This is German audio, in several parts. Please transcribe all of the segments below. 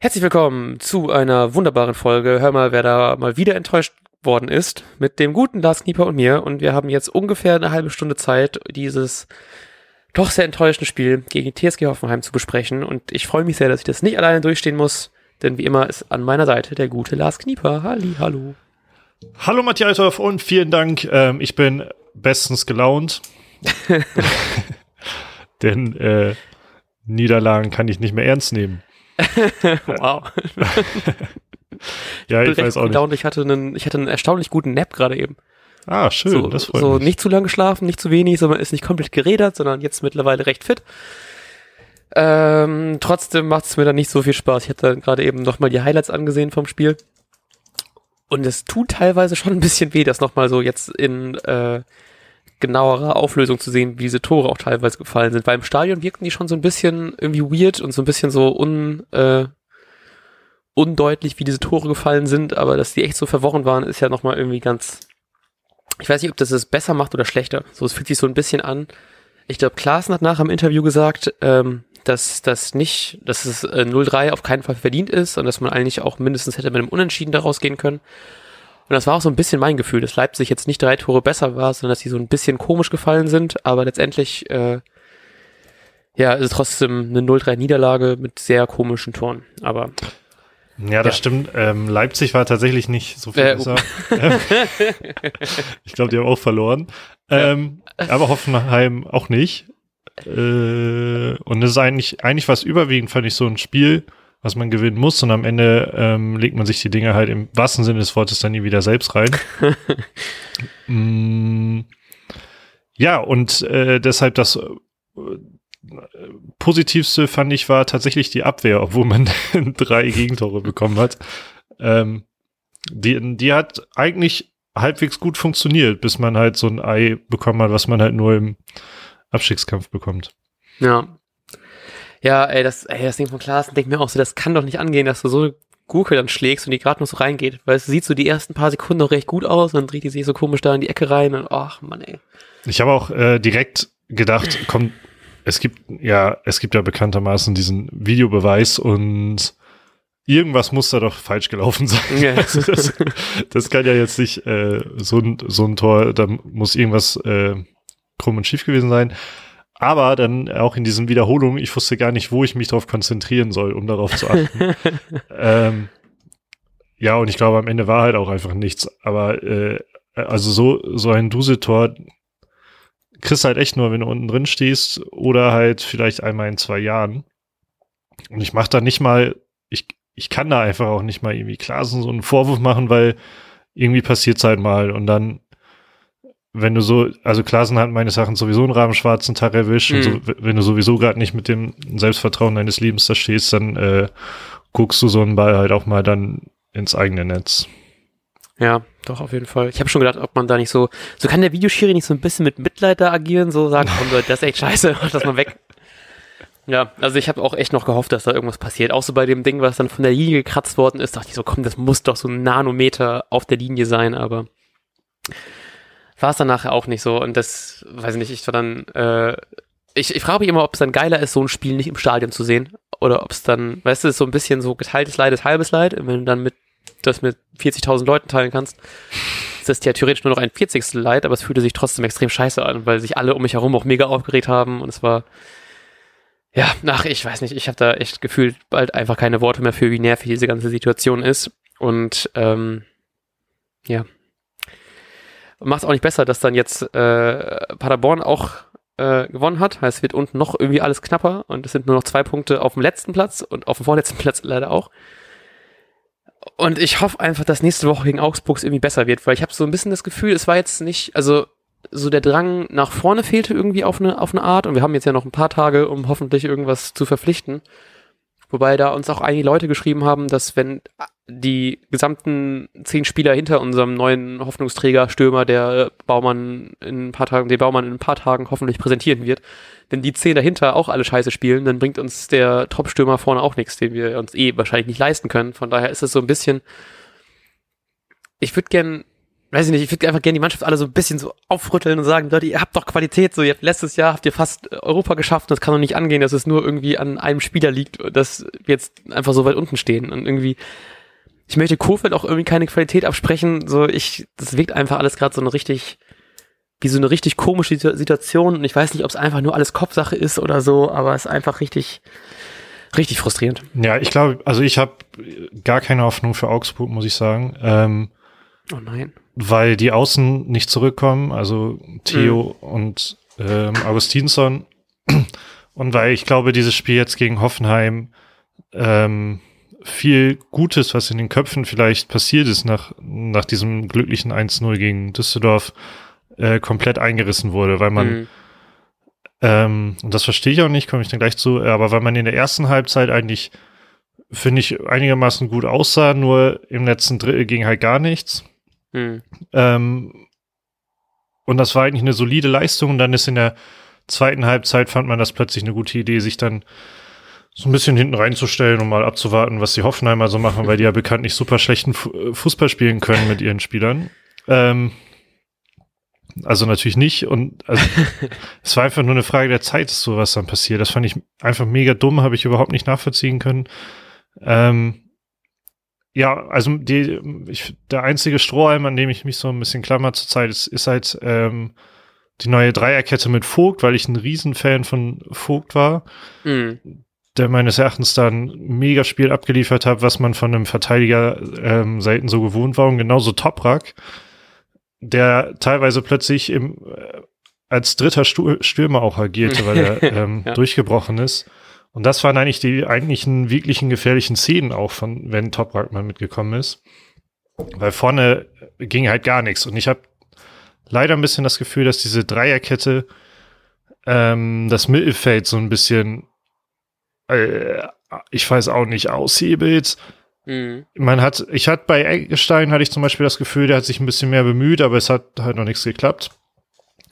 Herzlich willkommen zu einer wunderbaren Folge. Hör mal, wer da mal wieder enttäuscht worden ist mit dem guten Lars Knieper und mir. Und wir haben jetzt ungefähr eine halbe Stunde Zeit, dieses doch sehr enttäuschende Spiel gegen TSG Hoffenheim zu besprechen. Und ich freue mich sehr, dass ich das nicht alleine durchstehen muss. Denn wie immer ist an meiner Seite der gute Lars Knieper. Halli, hallo. Hallo Matthias und vielen Dank. Ähm, ich bin bestens gelaunt. Denn äh, Niederlagen kann ich nicht mehr ernst nehmen. wow. ja, ich, ich weiß auch nicht. Ich hatte, einen, ich hatte einen erstaunlich guten Nap gerade eben. Ah, schön, so, das freut so mich. nicht zu lange geschlafen, nicht zu wenig, sondern ist nicht komplett gerädert, sondern jetzt mittlerweile recht fit. Ähm, trotzdem macht es mir dann nicht so viel Spaß. Ich hatte gerade eben nochmal die Highlights angesehen vom Spiel. Und es tut teilweise schon ein bisschen weh, das nochmal so jetzt in äh, genauerer Auflösung zu sehen, wie diese Tore auch teilweise gefallen sind. Weil im Stadion wirkten die schon so ein bisschen irgendwie weird und so ein bisschen so un, äh, undeutlich, wie diese Tore gefallen sind, aber dass die echt so verworren waren, ist ja nochmal irgendwie ganz. Ich weiß nicht, ob das es besser macht oder schlechter. So, es fühlt sich so ein bisschen an. Ich glaube, Klaassen hat nach im Interview gesagt, ähm, dass das nicht, dass es äh, 0-3 auf keinen Fall verdient ist und dass man eigentlich auch mindestens hätte mit einem Unentschieden daraus gehen können. Und das war auch so ein bisschen mein Gefühl, dass Leipzig jetzt nicht drei Tore besser war, sondern dass sie so ein bisschen komisch gefallen sind, aber letztendlich, äh, ja, ist es trotzdem eine 0-3-Niederlage mit sehr komischen Toren. Aber. Ja, das ja. stimmt. Ähm, Leipzig war tatsächlich nicht so viel äh, besser. ich glaube, die haben auch verloren. Ähm, aber Hoffenheim auch nicht. Äh, und es ist eigentlich, eigentlich was überwiegend, fand ich, so ein Spiel, was man gewinnen muss und am Ende ähm, legt man sich die Dinge halt im wahrsten Sinne des Wortes dann nie wieder selbst rein. mm, ja, und äh, deshalb das äh, Positivste fand ich war tatsächlich die Abwehr, obwohl man drei Gegentore bekommen hat. Ähm, die, die hat eigentlich halbwegs gut funktioniert, bis man halt so ein Ei bekommen hat, was man halt nur im Abstiegskampf bekommt. Ja, ja, ey, das, ey, das Ding von Klaassen denkt mir auch so, das kann doch nicht angehen, dass du so eine Gurke dann schlägst und die gerade noch so reingeht. Weil es sieht so die ersten paar Sekunden noch recht gut aus und dann dreht die sich so komisch da in die Ecke rein und ach Mann, ey. Ich habe auch äh, direkt gedacht, komm, es gibt ja, es gibt ja bekanntermaßen diesen Videobeweis und irgendwas muss da doch falsch gelaufen sein. Ja. Also das, das, kann ja jetzt nicht äh, so, ein, so ein Tor, da muss irgendwas äh, krumm und schief gewesen sein. Aber dann auch in diesen Wiederholungen, ich wusste gar nicht, wo ich mich darauf konzentrieren soll, um darauf zu achten. ähm, ja, und ich glaube, am Ende war halt auch einfach nichts. Aber äh, also so, so ein Duseltor kriegst halt echt nur, wenn du unten drin stehst oder halt vielleicht einmal in zwei Jahren. Und ich mache da nicht mal, ich, ich kann da einfach auch nicht mal irgendwie Klasen so einen Vorwurf machen, weil irgendwie passiert's halt mal und dann wenn du so, also Klasen hat meines Erachtens sowieso einen rabenschwarzen Tag erwischt. Mhm. So, wenn du sowieso gerade nicht mit dem Selbstvertrauen deines Lebens da stehst, dann äh, guckst du so einen Ball halt auch mal dann ins eigene Netz. Ja, doch, auf jeden Fall. Ich habe schon gedacht, ob man da nicht so, so kann der Videoschiri nicht so ein bisschen mit Mitleid da agieren, so sagen, komm Leute, das ist echt scheiße, mach das mal weg. Ja, also ich habe auch echt noch gehofft, dass da irgendwas passiert. Auch so bei dem Ding, was dann von der Linie gekratzt worden ist, dachte ich so, komm, das muss doch so ein Nanometer auf der Linie sein, aber war es dann nachher auch nicht so. Und das, weiß ich nicht, ich war dann, äh, ich, ich frage mich immer, ob es dann geiler ist, so ein Spiel nicht im Stadion zu sehen. Oder ob es dann, weißt du, so ein bisschen so geteiltes Leid ist halbes Leid. Und wenn du dann mit, das mit 40.000 Leuten teilen kannst, ist das ja theoretisch nur noch ein 40. Leid, aber es fühlte sich trotzdem extrem scheiße an, weil sich alle um mich herum auch mega aufgeregt haben. Und es war, ja, ach, ich weiß nicht, ich habe da echt gefühlt bald einfach keine Worte mehr für, wie nervig diese ganze Situation ist. Und, ähm, ja, macht es auch nicht besser, dass dann jetzt äh, Paderborn auch äh, gewonnen hat. Heißt, es wird unten noch irgendwie alles knapper und es sind nur noch zwei Punkte auf dem letzten Platz und auf dem vorletzten Platz leider auch. Und ich hoffe einfach, dass nächste Woche gegen Augsburg irgendwie besser wird, weil ich habe so ein bisschen das Gefühl, es war jetzt nicht, also so der Drang nach vorne fehlte irgendwie auf eine, auf eine Art und wir haben jetzt ja noch ein paar Tage, um hoffentlich irgendwas zu verpflichten. Wobei da uns auch einige Leute geschrieben haben, dass wenn die gesamten zehn Spieler hinter unserem neuen Hoffnungsträger Stürmer, der Baumann in ein paar Tagen, den Baumann in ein paar Tagen hoffentlich präsentieren wird, wenn die zehn dahinter auch alle Scheiße spielen, dann bringt uns der Top-Stürmer vorne auch nichts, den wir uns eh wahrscheinlich nicht leisten können. Von daher ist es so ein bisschen, ich würde gern weiß ich nicht, ich würde einfach gerne die Mannschaft alle so ein bisschen so aufrütteln und sagen, Leute, ihr habt doch Qualität, so, ihr habt letztes Jahr habt ihr fast Europa geschafft und das kann doch nicht angehen, dass es nur irgendwie an einem Spieler liegt, dass wir jetzt einfach so weit unten stehen und irgendwie, ich möchte Kofeld auch irgendwie keine Qualität absprechen, so, ich, das wirkt einfach alles gerade so eine richtig, wie so eine richtig komische Situation und ich weiß nicht, ob es einfach nur alles Kopfsache ist oder so, aber es ist einfach richtig, richtig frustrierend. Ja, ich glaube, also ich habe gar keine Hoffnung für Augsburg, muss ich sagen. Ähm, oh nein weil die Außen nicht zurückkommen, also Theo mhm. und ähm, Augustinsson. Und weil ich glaube, dieses Spiel jetzt gegen Hoffenheim ähm, viel Gutes, was in den Köpfen vielleicht passiert ist nach, nach diesem glücklichen 1-0 gegen Düsseldorf, äh, komplett eingerissen wurde, weil man, mhm. ähm, und das verstehe ich auch nicht, komme ich dann gleich zu, aber weil man in der ersten Halbzeit eigentlich, finde ich, einigermaßen gut aussah, nur im letzten Drittel ging halt gar nichts. Mhm. Ähm, und das war eigentlich eine solide Leistung. Und dann ist in der zweiten Halbzeit fand man das plötzlich eine gute Idee, sich dann so ein bisschen hinten reinzustellen und mal abzuwarten, was die Hoffenheimer so machen, weil die ja bekanntlich super schlechten Fußball spielen können mit ihren Spielern. Ähm, also natürlich nicht. Und also, es war einfach nur eine Frage der Zeit, dass sowas dann passiert. Das fand ich einfach mega dumm, habe ich überhaupt nicht nachvollziehen können. Ähm, ja, also die, ich, der einzige Strohhalm, an dem ich mich so ein bisschen klammer zurzeit, ist, ist halt ähm, die neue Dreierkette mit Vogt, weil ich ein Riesenfan von Vogt war, mhm. der meines Erachtens dann ein Megaspiel abgeliefert hat, was man von einem Verteidiger ähm, selten so gewohnt war und genauso Toprak, der teilweise plötzlich im, äh, als dritter Stürmer auch agierte, weil er ähm, ja. durchgebrochen ist. Und das waren eigentlich die eigentlichen wirklichen gefährlichen Szenen auch von, wenn Toprak mal mitgekommen ist. Weil vorne ging halt gar nichts. Und ich habe leider ein bisschen das Gefühl, dass diese Dreierkette ähm, das Mittelfeld so ein bisschen, äh, ich weiß auch nicht, aushebelt. Mhm. Man hat, ich hatte bei Eggestein hatte ich zum Beispiel das Gefühl, der hat sich ein bisschen mehr bemüht, aber es hat halt noch nichts geklappt.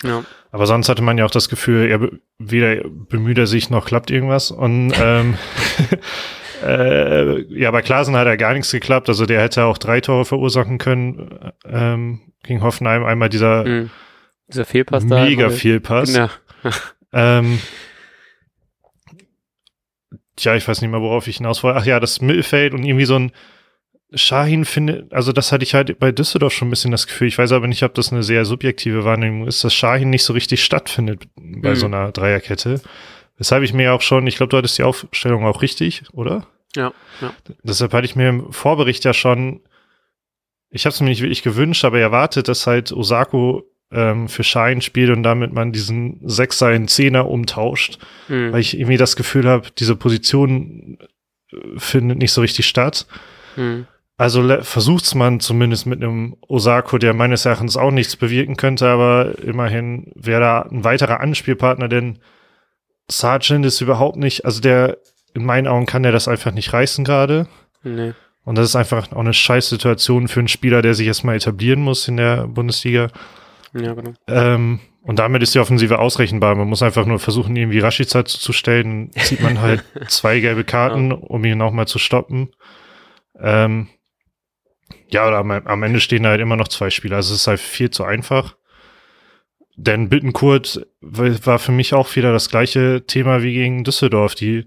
Ja. Aber sonst hatte man ja auch das Gefühl, er weder bemüht er sich noch klappt irgendwas. Und ähm, äh, ja, bei Klasen hat er gar nichts geklappt. Also der hätte auch drei Tore verursachen können ähm, gegen Hoffenheim. Einmal dieser, mhm. dieser Fehlpass mega da. Mega Fehlpass. Ja. ähm, Tja, ich weiß nicht mehr, worauf ich hinaus wollte. Ach ja, das Mittelfeld und irgendwie so ein Shahin finde, also das hatte ich halt bei Düsseldorf schon ein bisschen das Gefühl. Ich weiß aber nicht, ob das eine sehr subjektive Wahrnehmung ist, dass Shahin nicht so richtig stattfindet bei mhm. so einer Dreierkette. Weshalb ich mir auch schon, ich glaube, du hattest die Aufstellung auch richtig, oder? Ja, ja. Deshalb hatte ich mir im Vorbericht ja schon, ich habe es mir nicht wirklich gewünscht, aber erwartet, dass halt Osako ähm, für Schein spielt und damit man diesen Sechser in Zehner umtauscht, mhm. weil ich irgendwie das Gefühl habe, diese Position äh, findet nicht so richtig statt. Mhm. Also versucht's man zumindest mit einem Osako, der meines Erachtens auch nichts bewirken könnte, aber immerhin wäre da ein weiterer Anspielpartner, denn Sargent ist überhaupt nicht, also der, in meinen Augen kann der das einfach nicht reißen gerade. Nee. Und das ist einfach auch eine scheiß Situation für einen Spieler, der sich erstmal etablieren muss in der Bundesliga. Ja, genau. Ähm, und damit ist die Offensive ausrechenbar. Man muss einfach nur versuchen, irgendwie Rashica zuzustellen. Zieht man halt zwei gelbe Karten, um ihn auch mal zu stoppen. Ähm, ja, oder am, am, Ende stehen halt immer noch zwei Spieler. Also es ist halt viel zu einfach. Denn Bittenkurt war für mich auch wieder das gleiche Thema wie gegen Düsseldorf. Die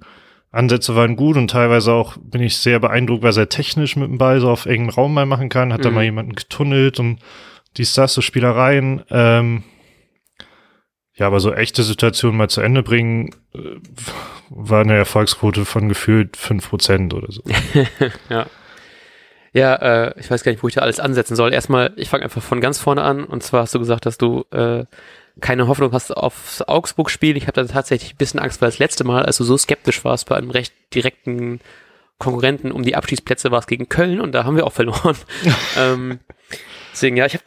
Ansätze waren gut und teilweise auch bin ich sehr beeindruckt, weil er technisch mit dem Ball so auf engem Raum mal machen kann. Hat mhm. da mal jemanden getunnelt und dies, das, so Spielereien. Ähm, ja, aber so echte Situationen mal zu Ende bringen, äh, war eine Erfolgsquote von gefühlt fünf Prozent oder so. ja. Ja, äh, ich weiß gar nicht, wo ich da alles ansetzen soll. Erstmal, ich fange einfach von ganz vorne an. Und zwar hast du gesagt, dass du äh, keine Hoffnung hast aufs Augsburg-Spiel. Ich habe da tatsächlich ein bisschen Angst, weil das letzte Mal, als du so skeptisch warst bei einem recht direkten Konkurrenten um die Abschießplätze, war es gegen Köln und da haben wir auch verloren. ähm, deswegen, ja, ich habe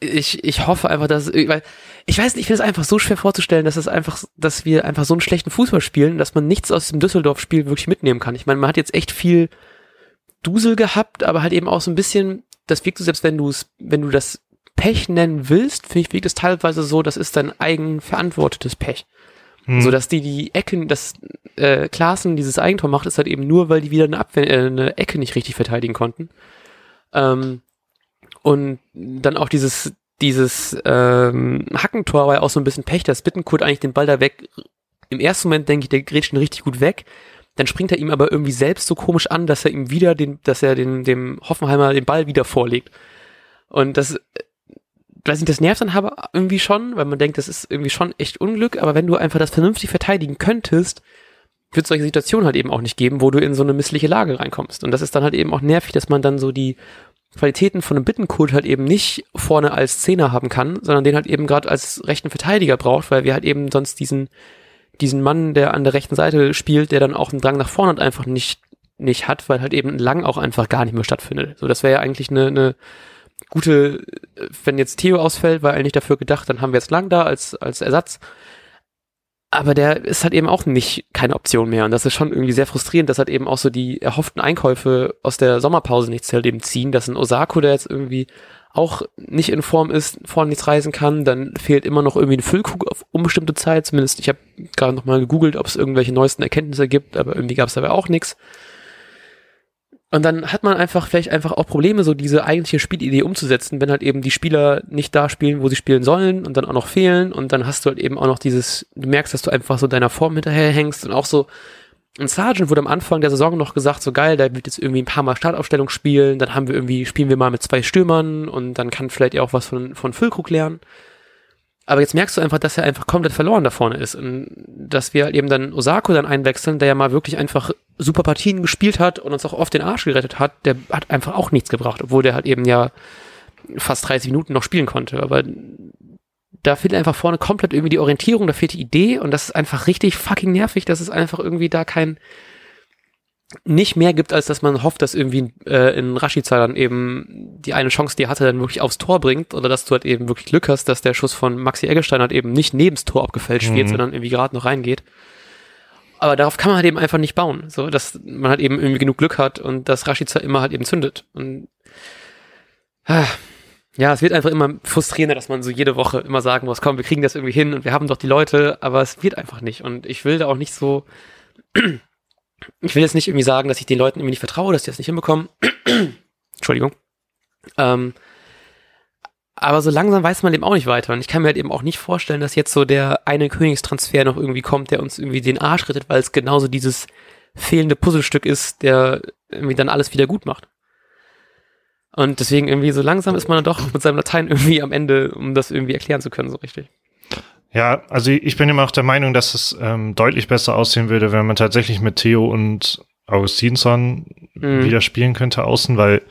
ich, ich hoffe einfach, dass, weil ich weiß nicht, ich finde es einfach so schwer vorzustellen, dass es einfach, dass wir einfach so einen schlechten Fußball spielen, dass man nichts aus dem Düsseldorf-Spiel wirklich mitnehmen kann. Ich meine, man hat jetzt echt viel Dusel gehabt, aber halt eben auch so ein bisschen, das wirkt so, selbst wenn du es, wenn du das Pech nennen willst, finde ich, wirkt es teilweise so, das ist dein eigen verantwortetes Pech. Hm. So dass die die Ecken, dass äh, Klaassen dieses Eigentor macht, ist halt eben nur, weil die wieder eine, Abwehr, äh, eine Ecke nicht richtig verteidigen konnten. Ähm, Und dann auch dieses, dieses ähm, Hackentor war ja auch so ein bisschen Pech, dass Bittenkurt eigentlich den Ball da weg. Im ersten Moment denke ich, der grätscht ihn richtig gut weg. Dann springt er ihm aber irgendwie selbst so komisch an, dass er ihm wieder den, dass er den, dem Hoffenheimer den Ball wieder vorlegt. Und das, weiß nicht, das nervt dann aber irgendwie schon, weil man denkt, das ist irgendwie schon echt Unglück, aber wenn du einfach das vernünftig verteidigen könntest, wird solche Situationen halt eben auch nicht geben, wo du in so eine missliche Lage reinkommst. Und das ist dann halt eben auch nervig, dass man dann so die Qualitäten von einem Bittenkult halt eben nicht vorne als Zehner haben kann, sondern den halt eben gerade als rechten Verteidiger braucht, weil wir halt eben sonst diesen, diesen Mann, der an der rechten Seite spielt, der dann auch einen Drang nach vorne und einfach nicht, nicht hat, weil halt eben lang auch einfach gar nicht mehr stattfindet. So, das wäre ja eigentlich eine, eine gute, wenn jetzt Theo ausfällt, war eigentlich dafür gedacht, dann haben wir jetzt lang da als, als Ersatz. Aber der ist halt eben auch nicht keine Option mehr. Und das ist schon irgendwie sehr frustrierend, dass halt eben auch so die erhofften Einkäufe aus der Sommerpause nichts halt eben ziehen, dass ein Osako, der jetzt irgendwie auch nicht in Form ist, vorne nichts reisen kann, dann fehlt immer noch irgendwie ein Füllkrug auf unbestimmte Zeit. Zumindest, ich habe gerade nochmal gegoogelt, ob es irgendwelche neuesten Erkenntnisse gibt, aber irgendwie gab es dabei auch nichts. Und dann hat man einfach vielleicht einfach auch Probleme, so diese eigentliche Spielidee umzusetzen, wenn halt eben die Spieler nicht da spielen, wo sie spielen sollen und dann auch noch fehlen und dann hast du halt eben auch noch dieses, du merkst, dass du einfach so deiner Form hinterher hängst und auch so, ein Sargent wurde am Anfang der Saison noch gesagt, so geil, da wird jetzt irgendwie ein paar Mal Startaufstellung spielen, dann haben wir irgendwie, spielen wir mal mit zwei Stürmern und dann kann vielleicht auch was von, von Füllkrug lernen. Aber jetzt merkst du einfach, dass er einfach komplett verloren da vorne ist. Und dass wir halt eben dann Osako dann einwechseln, der ja mal wirklich einfach super Partien gespielt hat und uns auch oft den Arsch gerettet hat, der hat einfach auch nichts gebracht, obwohl der halt eben ja fast 30 Minuten noch spielen konnte. Aber da fehlt einfach vorne komplett irgendwie die Orientierung, da fehlt die Idee und das ist einfach richtig fucking nervig, dass es einfach irgendwie da kein, nicht mehr gibt, als dass man hofft, dass irgendwie äh, in Rashica dann eben die eine Chance, die er hatte, dann wirklich aufs Tor bringt oder dass du halt eben wirklich Glück hast, dass der Schuss von Maxi Eggestein halt eben nicht nebens Tor abgefälscht mhm. wird, sondern irgendwie gerade noch reingeht. Aber darauf kann man halt eben einfach nicht bauen, so dass man halt eben irgendwie genug Glück hat und dass Rashica immer halt eben zündet. Und ah, ja, es wird einfach immer frustrierender, dass man so jede Woche immer sagen muss, komm, wir kriegen das irgendwie hin und wir haben doch die Leute, aber es wird einfach nicht. Und ich will da auch nicht so ich will jetzt nicht irgendwie sagen, dass ich den Leuten irgendwie nicht vertraue, dass die das nicht hinbekommen. Entschuldigung. Ähm, aber so langsam weiß man eben auch nicht weiter. Und ich kann mir halt eben auch nicht vorstellen, dass jetzt so der eine Königstransfer noch irgendwie kommt, der uns irgendwie den Arsch rettet, weil es genauso dieses fehlende Puzzlestück ist, der irgendwie dann alles wieder gut macht. Und deswegen irgendwie so langsam ist man dann doch mit seinem Latein irgendwie am Ende, um das irgendwie erklären zu können, so richtig. Ja, also ich bin immer auch der Meinung, dass es ähm, deutlich besser aussehen würde, wenn man tatsächlich mit Theo und Augustinsson mhm. wieder spielen könnte außen, weil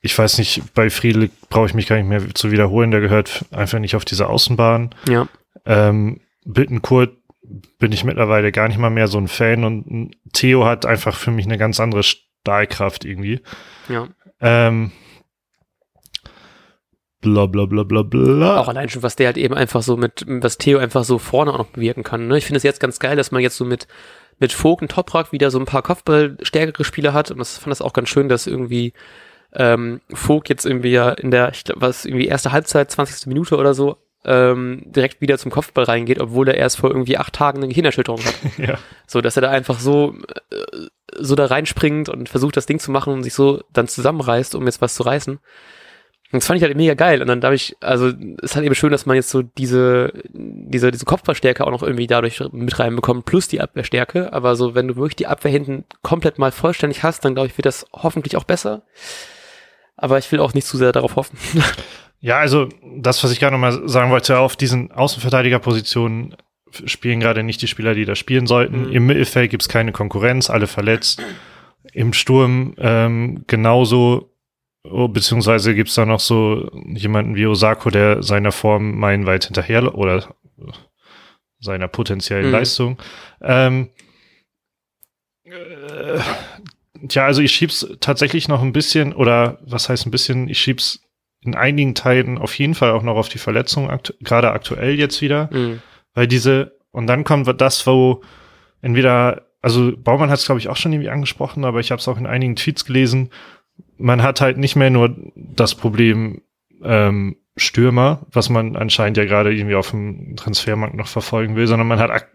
ich weiß nicht, bei Friedel brauche ich mich gar nicht mehr zu wiederholen, der gehört einfach nicht auf diese Außenbahn. Ja. Ähm, Bittenkurt bin ich mittlerweile gar nicht mal mehr so ein Fan und Theo hat einfach für mich eine ganz andere Stahlkraft irgendwie. Ja. Ähm, bla bla bla bla bla. Auch allein schon, was der halt eben einfach so mit, was Theo einfach so vorne auch noch bewirken kann. Ne? Ich finde es jetzt ganz geil, dass man jetzt so mit, mit Vogt und Toprak wieder so ein paar Kopfballstärkere Spieler hat und das fand das auch ganz schön, dass irgendwie ähm, Vogt jetzt irgendwie ja in der, ich glaube, was irgendwie erste Halbzeit, 20. Minute oder so, ähm, direkt wieder zum Kopfball reingeht, obwohl er erst vor irgendwie acht Tagen eine Gehirnerschütterung hat. ja. So, dass er da einfach so, äh, so da reinspringt und versucht, das Ding zu machen und sich so dann zusammenreißt, um jetzt was zu reißen. Und das fand ich halt mega geil. Und dann darf ich, also es ist halt eben schön, dass man jetzt so diese, diese, diese Kopfverstärke auch noch irgendwie dadurch mit reinbekommt, plus die Abwehrstärke. Aber so, wenn du wirklich die Abwehr hinten komplett mal vollständig hast, dann glaube ich, wird das hoffentlich auch besser. Aber ich will auch nicht zu sehr darauf hoffen. Ja, also das, was ich gerade nochmal sagen wollte, auf diesen Außenverteidigerpositionen spielen gerade nicht die Spieler, die da spielen sollten. Mhm. Im Mittelfeld gibt's keine Konkurrenz, alle verletzt. Im Sturm ähm, genauso Oh, beziehungsweise gibt's da noch so jemanden wie Osako, der seiner Form meilenweit hinterher oder seiner potenziellen mhm. Leistung. Ähm, äh, tja, also ich schieb's tatsächlich noch ein bisschen, oder was heißt ein bisschen, ich schieb's in einigen Teilen auf jeden Fall auch noch auf die Verletzung, aktu gerade aktuell jetzt wieder. Mhm. Weil diese, und dann kommt das, wo entweder, also Baumann hat es, glaube ich, auch schon irgendwie angesprochen, aber ich habe es auch in einigen Tweets gelesen, man hat halt nicht mehr nur das Problem ähm, Stürmer, was man anscheinend ja gerade irgendwie auf dem Transfermarkt noch verfolgen will, sondern man hat ak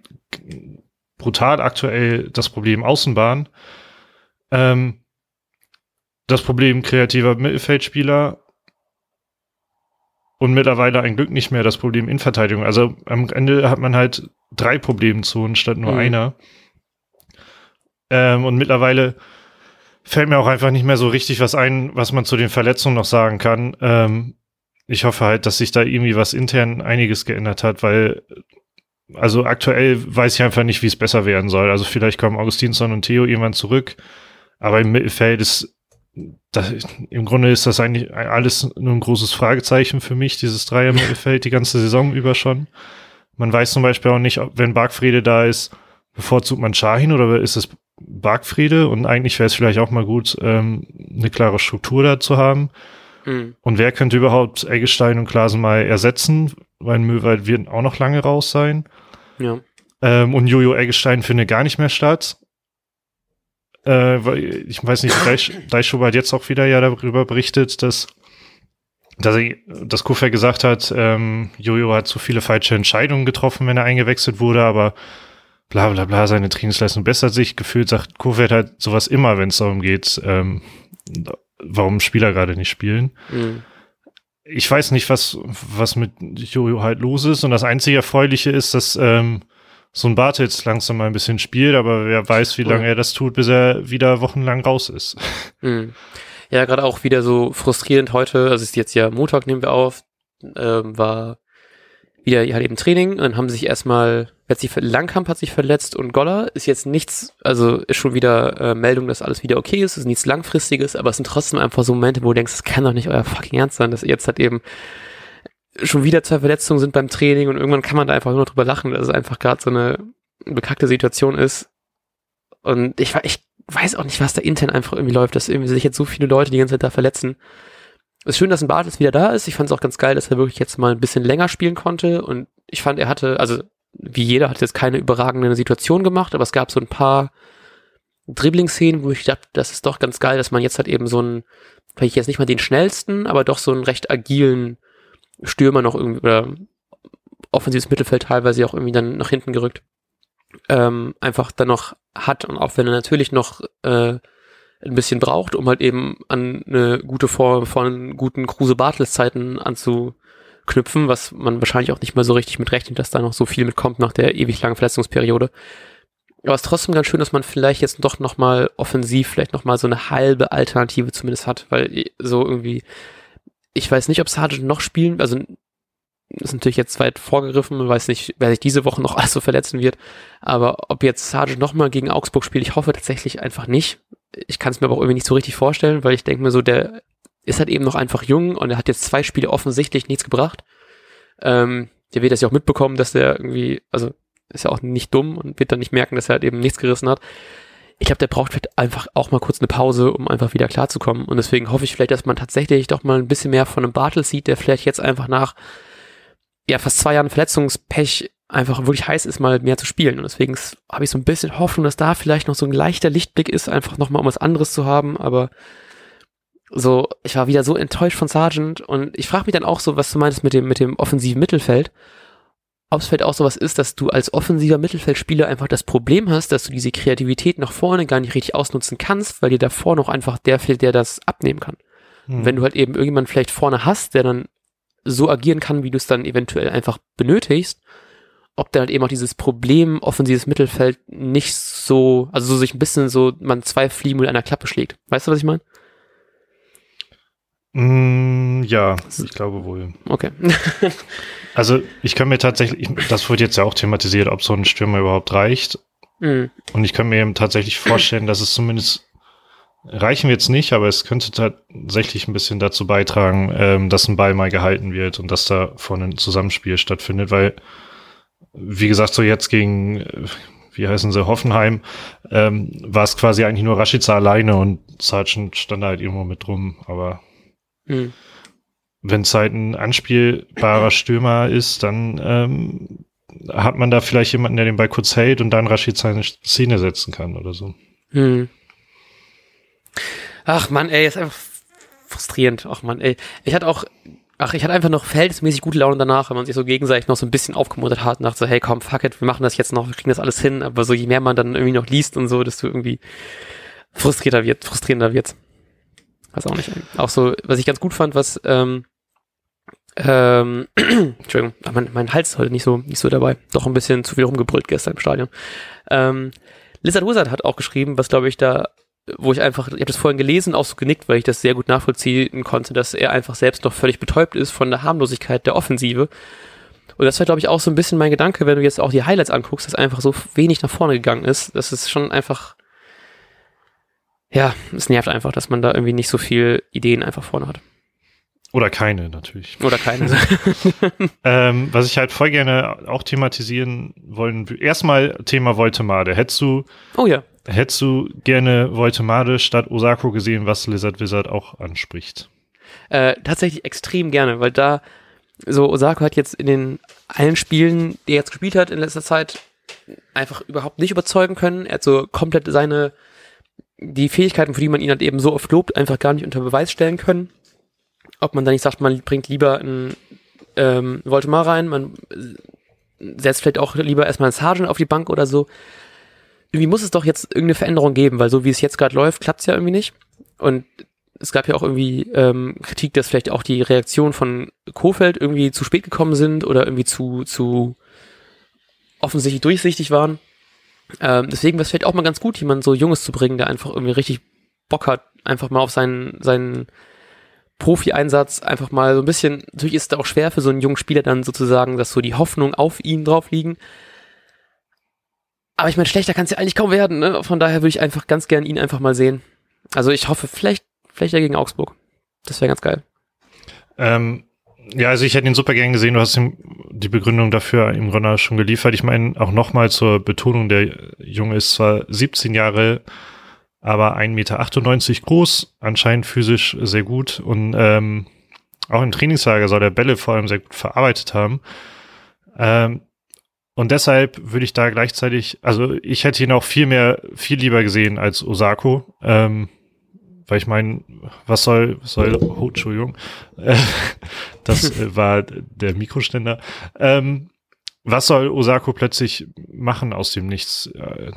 brutal aktuell das Problem Außenbahn, ähm, das Problem kreativer Mittelfeldspieler und mittlerweile ein Glück nicht mehr das Problem in Verteidigung. Also am Ende hat man halt drei Problemzonen statt nur mhm. einer. Ähm, und mittlerweile fällt mir auch einfach nicht mehr so richtig was ein, was man zu den Verletzungen noch sagen kann. Ähm, ich hoffe halt, dass sich da irgendwie was intern einiges geändert hat, weil also aktuell weiß ich einfach nicht, wie es besser werden soll. Also vielleicht kommen Augustinsson und Theo irgendwann zurück, aber im Mittelfeld ist das, im Grunde ist das eigentlich alles nur ein großes Fragezeichen für mich, dieses Dreier-Mittelfeld die ganze Saison über schon. Man weiß zum Beispiel auch nicht, ob, wenn Bargfriede da ist, bevorzugt man Shahin oder ist es Bargfriede? Und eigentlich wäre es vielleicht auch mal gut, ähm, eine klare Struktur da zu haben. Mhm. Und wer könnte überhaupt Eggestein und Klasen mal ersetzen? Weil Möwald wird auch noch lange raus sein. Ja. Ähm, und Jojo Eggestein findet gar nicht mehr statt. Äh, ich weiß nicht, Deichschuber hat jetzt auch wieder ja darüber berichtet, dass dass, er, dass Kuffer gesagt hat, ähm, Jojo hat zu viele falsche Entscheidungen getroffen, wenn er eingewechselt wurde, aber bla bla bla, seine Trainingsleistung bessert sich. Gefühlt sagt Kofeld halt sowas immer, wenn es darum geht, ähm, warum Spieler gerade nicht spielen. Mhm. Ich weiß nicht, was, was mit Jojo halt los ist. Und das einzige Erfreuliche ist, dass ähm, so ein Bart jetzt langsam mal ein bisschen spielt, aber wer weiß, wie lange er das tut, bis er wieder wochenlang raus ist. Mhm. Ja, gerade auch wieder so frustrierend heute, also es ist jetzt ja Montag, nehmen wir auf, ähm, war wieder halt eben Training und dann haben sich erstmal, sich Langkamp hat sich verletzt und Goller ist jetzt nichts, also ist schon wieder äh, Meldung, dass alles wieder okay ist, ist nichts langfristiges, aber es sind trotzdem einfach so Momente, wo du denkst, das kann doch nicht euer fucking Ernst sein, dass ihr jetzt halt eben schon wieder zwei Verletzungen sind beim Training und irgendwann kann man da einfach nur drüber lachen, dass es einfach gerade so eine bekackte Situation ist. Und ich, ich weiß auch nicht, was da intern einfach irgendwie läuft, dass irgendwie sich jetzt so viele Leute die ganze Zeit da verletzen. Es ist schön, dass ein Bartels wieder da ist. Ich fand es auch ganz geil, dass er wirklich jetzt mal ein bisschen länger spielen konnte. Und ich fand, er hatte, also wie jeder, hat jetzt keine überragende Situation gemacht, aber es gab so ein paar Dribbling-Szenen, wo ich dachte, das ist doch ganz geil, dass man jetzt halt eben so einen, vielleicht jetzt nicht mal den schnellsten, aber doch so einen recht agilen Stürmer noch irgendwie, oder offensives Mittelfeld teilweise auch irgendwie dann nach hinten gerückt, ähm, einfach dann noch hat. Und auch wenn er natürlich noch äh, ein bisschen braucht, um halt eben an eine gute Form von guten Kruse-Bartels-Zeiten anzuknüpfen, was man wahrscheinlich auch nicht mal so richtig mit rechnet, dass da noch so viel mitkommt nach der ewig langen Verletzungsperiode. Aber es ist trotzdem ganz schön, dass man vielleicht jetzt doch nochmal offensiv vielleicht nochmal so eine halbe Alternative zumindest hat, weil so irgendwie, ich weiß nicht, ob Sargent noch spielen, also ist natürlich jetzt weit vorgegriffen, man weiß nicht, wer sich diese Woche noch alles so verletzen wird, aber ob jetzt Sargent nochmal gegen Augsburg spielt, ich hoffe tatsächlich einfach nicht, ich kann es mir aber auch irgendwie nicht so richtig vorstellen, weil ich denke mir so, der ist halt eben noch einfach jung und er hat jetzt zwei Spiele offensichtlich nichts gebracht. Ähm, der wird das ja auch mitbekommen, dass der irgendwie, also ist ja auch nicht dumm und wird dann nicht merken, dass er halt eben nichts gerissen hat. Ich glaube, der braucht vielleicht einfach auch mal kurz eine Pause, um einfach wieder klarzukommen. Und deswegen hoffe ich vielleicht, dass man tatsächlich doch mal ein bisschen mehr von einem Bartel sieht, der vielleicht jetzt einfach nach ja fast zwei Jahren Verletzungspech einfach wirklich heiß ist, mal mehr zu spielen. Und deswegen habe ich so ein bisschen Hoffnung, dass da vielleicht noch so ein leichter Lichtblick ist, einfach nochmal um was anderes zu haben. Aber so, ich war wieder so enttäuscht von Sargent und ich frage mich dann auch so, was du meinst mit dem, mit dem offensiven Mittelfeld. Ob es vielleicht auch sowas ist, dass du als offensiver Mittelfeldspieler einfach das Problem hast, dass du diese Kreativität nach vorne gar nicht richtig ausnutzen kannst, weil dir davor noch einfach der fehlt, der das abnehmen kann. Hm. Wenn du halt eben irgendjemanden vielleicht vorne hast, der dann so agieren kann, wie du es dann eventuell einfach benötigst, ob dann halt eben auch dieses Problem offensives Mittelfeld nicht so, also so sich ein bisschen so, man zwei Fliegen mit einer Klappe schlägt. Weißt du, was ich meine? Mm, ja, ich glaube wohl. Okay. also ich kann mir tatsächlich, das wurde jetzt ja auch thematisiert, ob so ein Stürmer überhaupt reicht. Mhm. Und ich kann mir eben tatsächlich vorstellen, dass es zumindest reichen wir jetzt nicht, aber es könnte tatsächlich ein bisschen dazu beitragen, ähm, dass ein Ball mal gehalten wird und dass da vorne ein Zusammenspiel stattfindet, weil wie gesagt, so jetzt gegen, wie heißen sie, Hoffenheim, ähm, war es quasi eigentlich nur Rashica alleine und Sargent stand halt irgendwo mit drum, aber mhm. wenn es halt ein anspielbarer Stürmer ist, dann ähm, hat man da vielleicht jemanden, der den Ball kurz hält und dann Rashica eine Szene setzen kann oder so. Mhm. Ach man, ey, ist einfach frustrierend. Ach man, ey. Ich hatte auch Ach, ich hatte einfach noch verhältnismäßig gute Laune danach, wenn man sich so gegenseitig noch so ein bisschen aufgemuntert hat und dachte so, hey komm, fuck it, wir machen das jetzt noch, wir kriegen das alles hin. Aber so je mehr man dann irgendwie noch liest und so, desto irgendwie frustrierter wird, frustrierender wird's. Weiß auch nicht. Auch so, was ich ganz gut fand, was ähm, Ähm, Entschuldigung, mein, mein Hals ist heute nicht so, nicht so dabei. Doch ein bisschen zu viel rumgebrüllt gestern im Stadion. Ähm, Lizard Wizard hat auch geschrieben, was glaube ich da, wo ich einfach, ich habe das vorhin gelesen, auch so genickt, weil ich das sehr gut nachvollziehen konnte, dass er einfach selbst noch völlig betäubt ist von der Harmlosigkeit der Offensive. Und das war, glaube ich, auch so ein bisschen mein Gedanke, wenn du jetzt auch die Highlights anguckst, dass einfach so wenig nach vorne gegangen ist. Das ist schon einfach, ja, es nervt einfach, dass man da irgendwie nicht so viel Ideen einfach vorne hat. Oder keine, natürlich. Oder keine. ähm, was ich halt voll gerne auch thematisieren wollen, erstmal Thema Voltemade. Hättest du, oh ja. Hättest du gerne Voltemade statt Osako gesehen, was Lizard Wizard auch anspricht? Äh, tatsächlich extrem gerne, weil da so Osako hat jetzt in den allen Spielen, die er jetzt gespielt hat in letzter Zeit, einfach überhaupt nicht überzeugen können. Er hat so komplett seine, die Fähigkeiten, für die man ihn hat eben so oft lobt, einfach gar nicht unter Beweis stellen können ob man da nicht sagt, man bringt lieber ein ähm, Voltemar rein, man setzt vielleicht auch lieber erstmal einen Sergeant auf die Bank oder so. Irgendwie muss es doch jetzt irgendeine Veränderung geben, weil so wie es jetzt gerade läuft, klappt es ja irgendwie nicht. Und es gab ja auch irgendwie ähm, Kritik, dass vielleicht auch die Reaktionen von Kofeld irgendwie zu spät gekommen sind oder irgendwie zu, zu offensichtlich durchsichtig waren. Ähm, deswegen wäre es vielleicht auch mal ganz gut, jemanden so Junges zu bringen, der einfach irgendwie richtig Bock hat, einfach mal auf seinen, seinen Profi-Einsatz einfach mal so ein bisschen, natürlich ist es auch schwer für so einen jungen Spieler dann sozusagen, dass so die Hoffnung auf ihn drauf liegen. Aber ich meine, schlechter kann es ja eigentlich kaum werden, ne? Von daher würde ich einfach ganz gern ihn einfach mal sehen. Also ich hoffe, vielleicht, vielleicht ja gegen Augsburg. Das wäre ganz geil. Ähm, ja, also ich hätte ihn super gern gesehen. Du hast ihm die Begründung dafür im Grunde schon geliefert. Ich meine, auch nochmal zur Betonung, der Junge ist zwar 17 Jahre aber 1,98 Meter groß, anscheinend physisch sehr gut und ähm, auch im Trainingslager soll er Bälle vor allem sehr gut verarbeitet haben. Ähm, und deshalb würde ich da gleichzeitig, also ich hätte ihn auch viel mehr, viel lieber gesehen als Osako. Ähm, weil ich meine, was soll, was soll, oh, Entschuldigung, äh, das war der Mikroständer. Ähm, was soll Osako plötzlich machen aus dem Nichts? Äh,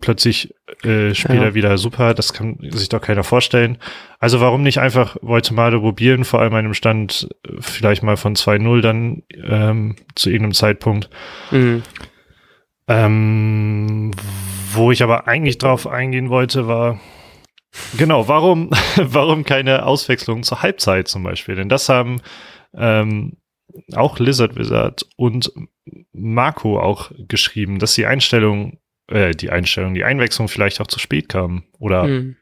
plötzlich äh, spielt ja. er wieder super, das kann sich doch keiner vorstellen. Also warum nicht einfach Voltemade probieren, vor allem einem Stand äh, vielleicht mal von 2-0 dann ähm, zu irgendeinem Zeitpunkt. Mhm. Ähm, wo ich aber eigentlich drauf eingehen wollte, war, genau, warum, warum keine Auswechslung zur Halbzeit zum Beispiel? Denn das haben ähm, auch Lizard Wizard und Marco auch geschrieben, dass die Einstellung äh, die Einstellung, die Einwechslung vielleicht auch zu spät kam. Oder hm.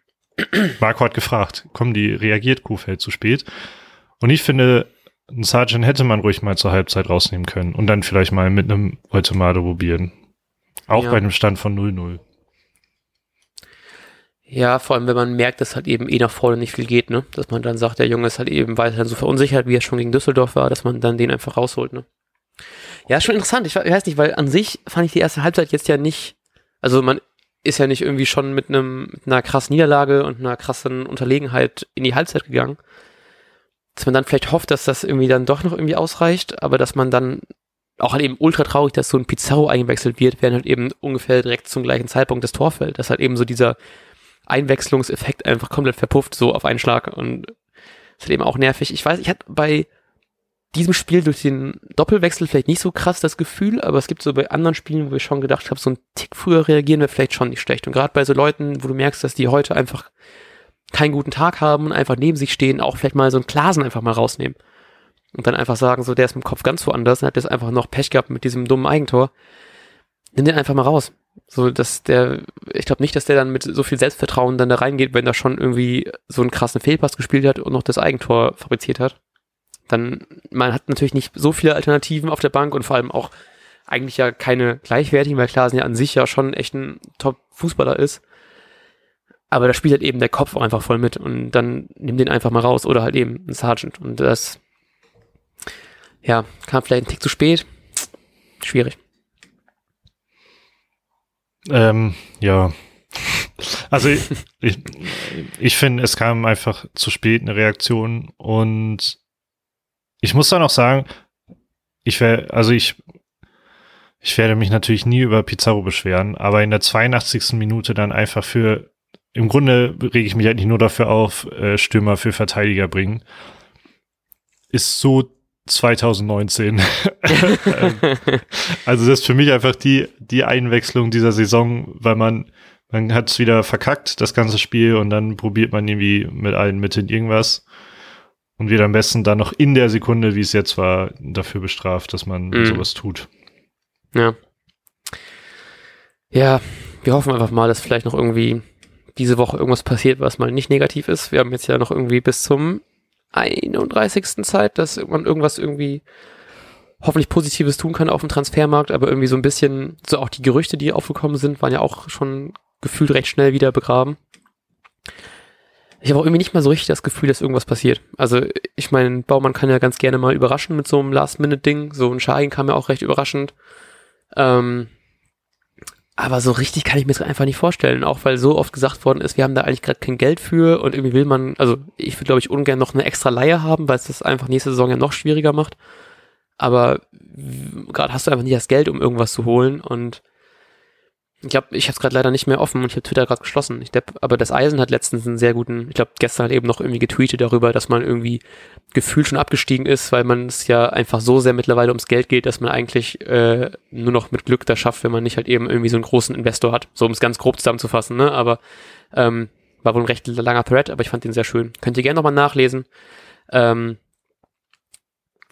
Marco hat gefragt, kommen die, reagiert Kuhfeld zu spät? Und ich finde, einen Sergeant hätte man ruhig mal zur Halbzeit rausnehmen können und dann vielleicht mal mit einem Ultimado probieren. Auch ja. bei einem Stand von 0-0. Ja, vor allem, wenn man merkt, dass halt eben eh nach vorne nicht viel geht, ne? Dass man dann sagt, der Junge ist halt eben weiterhin so verunsichert, wie er schon gegen Düsseldorf war, dass man dann den einfach rausholt, ne? Ja, schon interessant. Ich weiß nicht, weil an sich fand ich die erste Halbzeit jetzt ja nicht also man ist ja nicht irgendwie schon mit einem mit einer krassen Niederlage und einer krassen Unterlegenheit in die Halbzeit gegangen. Dass man dann vielleicht hofft, dass das irgendwie dann doch noch irgendwie ausreicht, aber dass man dann auch halt eben ultra traurig, dass so ein Pizarro eingewechselt wird, während halt eben ungefähr direkt zum gleichen Zeitpunkt das Tor fällt. Dass halt eben so dieser Einwechslungseffekt einfach komplett verpufft, so auf einen Schlag und ist halt eben auch nervig. Ich weiß, ich hatte bei diesem Spiel durch den Doppelwechsel vielleicht nicht so krass das Gefühl, aber es gibt so bei anderen Spielen, wo ich schon gedacht habe, so ein Tick früher reagieren wir vielleicht schon nicht schlecht. Und gerade bei so Leuten, wo du merkst, dass die heute einfach keinen guten Tag haben und einfach neben sich stehen, auch vielleicht mal so einen Klasen einfach mal rausnehmen. Und dann einfach sagen, so der ist mit dem Kopf ganz woanders und hat jetzt einfach noch Pech gehabt mit diesem dummen Eigentor. Nimm den einfach mal raus. So, dass der, ich glaube nicht, dass der dann mit so viel Selbstvertrauen dann da reingeht, wenn er schon irgendwie so einen krassen Fehlpass gespielt hat und noch das Eigentor fabriziert hat dann, man hat natürlich nicht so viele Alternativen auf der Bank und vor allem auch eigentlich ja keine gleichwertigen, weil Klaasen ja an sich ja schon echt ein Top-Fußballer ist. Aber da spielt halt eben der Kopf auch einfach voll mit und dann nimm den einfach mal raus oder halt eben ein Sergeant. Und das, ja, kam vielleicht ein Tick zu spät. Schwierig. Ähm, ja. Also ich, ich, ich finde, es kam einfach zu spät eine Reaktion und ich muss da noch sagen, ich werde, also ich, ich werde mich natürlich nie über Pizarro beschweren, aber in der 82. Minute dann einfach für, im Grunde rege ich mich eigentlich nur dafür auf, äh, Stürmer für Verteidiger bringen, ist so 2019. also das ist für mich einfach die, die Einwechslung dieser Saison, weil man, man hat es wieder verkackt, das ganze Spiel, und dann probiert man irgendwie mit allen Mitteln irgendwas und wird am besten dann noch in der Sekunde, wie es jetzt war, dafür bestraft, dass man mhm. sowas tut. Ja. Ja, wir hoffen einfach mal, dass vielleicht noch irgendwie diese Woche irgendwas passiert, was mal nicht negativ ist. Wir haben jetzt ja noch irgendwie bis zum 31. Zeit, dass man irgendwas irgendwie hoffentlich Positives tun kann auf dem Transfermarkt, aber irgendwie so ein bisschen, so auch die Gerüchte, die aufgekommen sind, waren ja auch schon gefühlt recht schnell wieder begraben. Ich habe auch irgendwie nicht mal so richtig das Gefühl, dass irgendwas passiert. Also ich meine, Baumann kann ja ganz gerne mal überraschen mit so einem Last-Minute-Ding. So ein Schein kam ja auch recht überraschend. Ähm, aber so richtig kann ich mir das einfach nicht vorstellen, auch weil so oft gesagt worden ist, wir haben da eigentlich gerade kein Geld für und irgendwie will man, also ich würde glaube ich ungern noch eine extra Leihe haben, weil es das einfach nächste Saison ja noch schwieriger macht. Aber gerade hast du einfach nicht das Geld, um irgendwas zu holen und ich glaube, ich habe es gerade leider nicht mehr offen und ich habe Twitter gerade geschlossen. Ich glaub, aber das Eisen hat letztens einen sehr guten, ich glaube, gestern hat eben noch irgendwie getweetet darüber, dass man irgendwie gefühlt schon abgestiegen ist, weil man es ja einfach so sehr mittlerweile ums Geld geht, dass man eigentlich äh, nur noch mit Glück das schafft, wenn man nicht halt eben irgendwie so einen großen Investor hat. So um es ganz grob zusammenzufassen, ne? Aber ähm, war wohl ein recht langer Thread, aber ich fand den sehr schön. Könnt ihr gerne nochmal nachlesen. Ähm,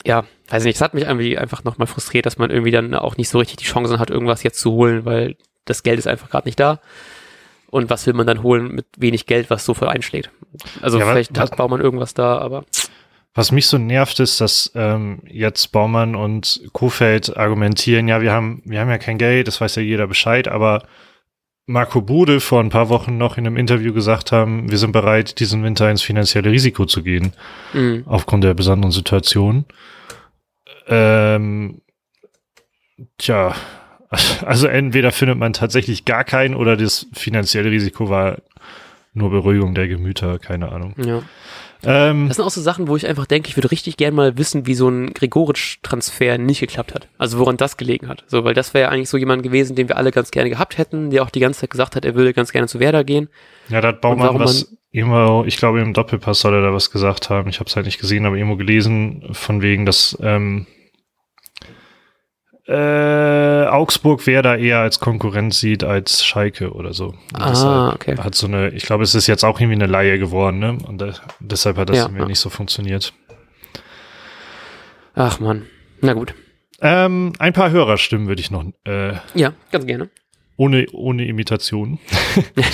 ja, weiß nicht, es hat mich irgendwie einfach nochmal frustriert, dass man irgendwie dann auch nicht so richtig die Chancen hat, irgendwas jetzt zu holen, weil das Geld ist einfach gerade nicht da. Und was will man dann holen mit wenig Geld, was so voll einschlägt? Also ja, vielleicht was, hat Baumann irgendwas da, aber. Was mich so nervt, ist, dass ähm, jetzt Baumann und Kofeld argumentieren, ja, wir haben, wir haben ja kein Geld, das weiß ja jeder Bescheid, aber Marco Bude vor ein paar Wochen noch in einem Interview gesagt haben, wir sind bereit, diesen Winter ins finanzielle Risiko zu gehen, mhm. aufgrund der besonderen Situation. Ähm, tja, also entweder findet man tatsächlich gar keinen oder das finanzielle Risiko war nur Beruhigung der Gemüter, keine Ahnung. Ja. Ähm, das sind auch so Sachen, wo ich einfach denke, ich würde richtig gern mal wissen, wie so ein Gregoritsch-Transfer nicht geklappt hat. Also woran das gelegen hat. So, weil das wäre ja eigentlich so jemand gewesen, den wir alle ganz gerne gehabt hätten, der auch die ganze Zeit gesagt hat, er würde ganz gerne zu Werder gehen. Ja, da hat Baumann was irgendwo, ich glaube im Doppelpass soll er da was gesagt haben. Ich habe es halt nicht gesehen, aber irgendwo gelesen, von wegen, dass ähm, äh, Augsburg wer da eher als Konkurrent sieht als Schalke oder so. ah, okay. Hat so eine, ich glaube, es ist jetzt auch irgendwie eine Laie geworden, ne? Und da, deshalb hat das ja, ja. nicht so funktioniert. Ach man, na gut. Ähm, ein paar Hörerstimmen würde ich noch. Äh, ja, ganz gerne. Ohne, ohne Imitation.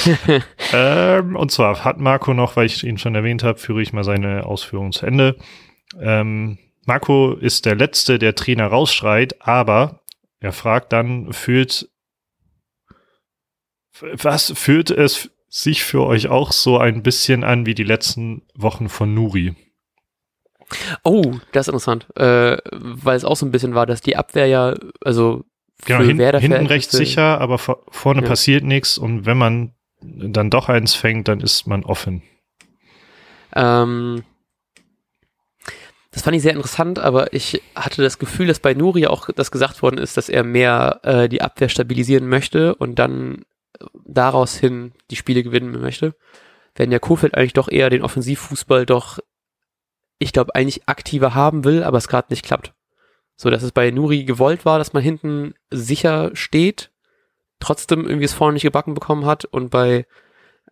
ähm, und zwar hat Marco noch, weil ich ihn schon erwähnt habe, führe ich mal seine Ausführungen zu Ende. Ähm, Marco ist der Letzte, der Trainer rausschreit, aber er fragt dann, fühlt, was fühlt es sich für euch auch so ein bisschen an wie die letzten Wochen von Nuri? Oh, das ist interessant, äh, weil es auch so ein bisschen war, dass die Abwehr ja, also genau, hin, hinten recht sicher, aber vorne ja. passiert nichts und wenn man dann doch eins fängt, dann ist man offen. Ähm, das fand ich sehr interessant, aber ich hatte das Gefühl, dass bei Nuri auch das gesagt worden ist, dass er mehr äh, die Abwehr stabilisieren möchte und dann äh, daraus hin die Spiele gewinnen möchte. Wenn der Kofeld eigentlich doch eher den Offensivfußball doch, ich glaube, eigentlich aktiver haben will, aber es gerade nicht klappt. So, dass es bei Nuri gewollt war, dass man hinten sicher steht, trotzdem irgendwie es vorne nicht gebacken bekommen hat und bei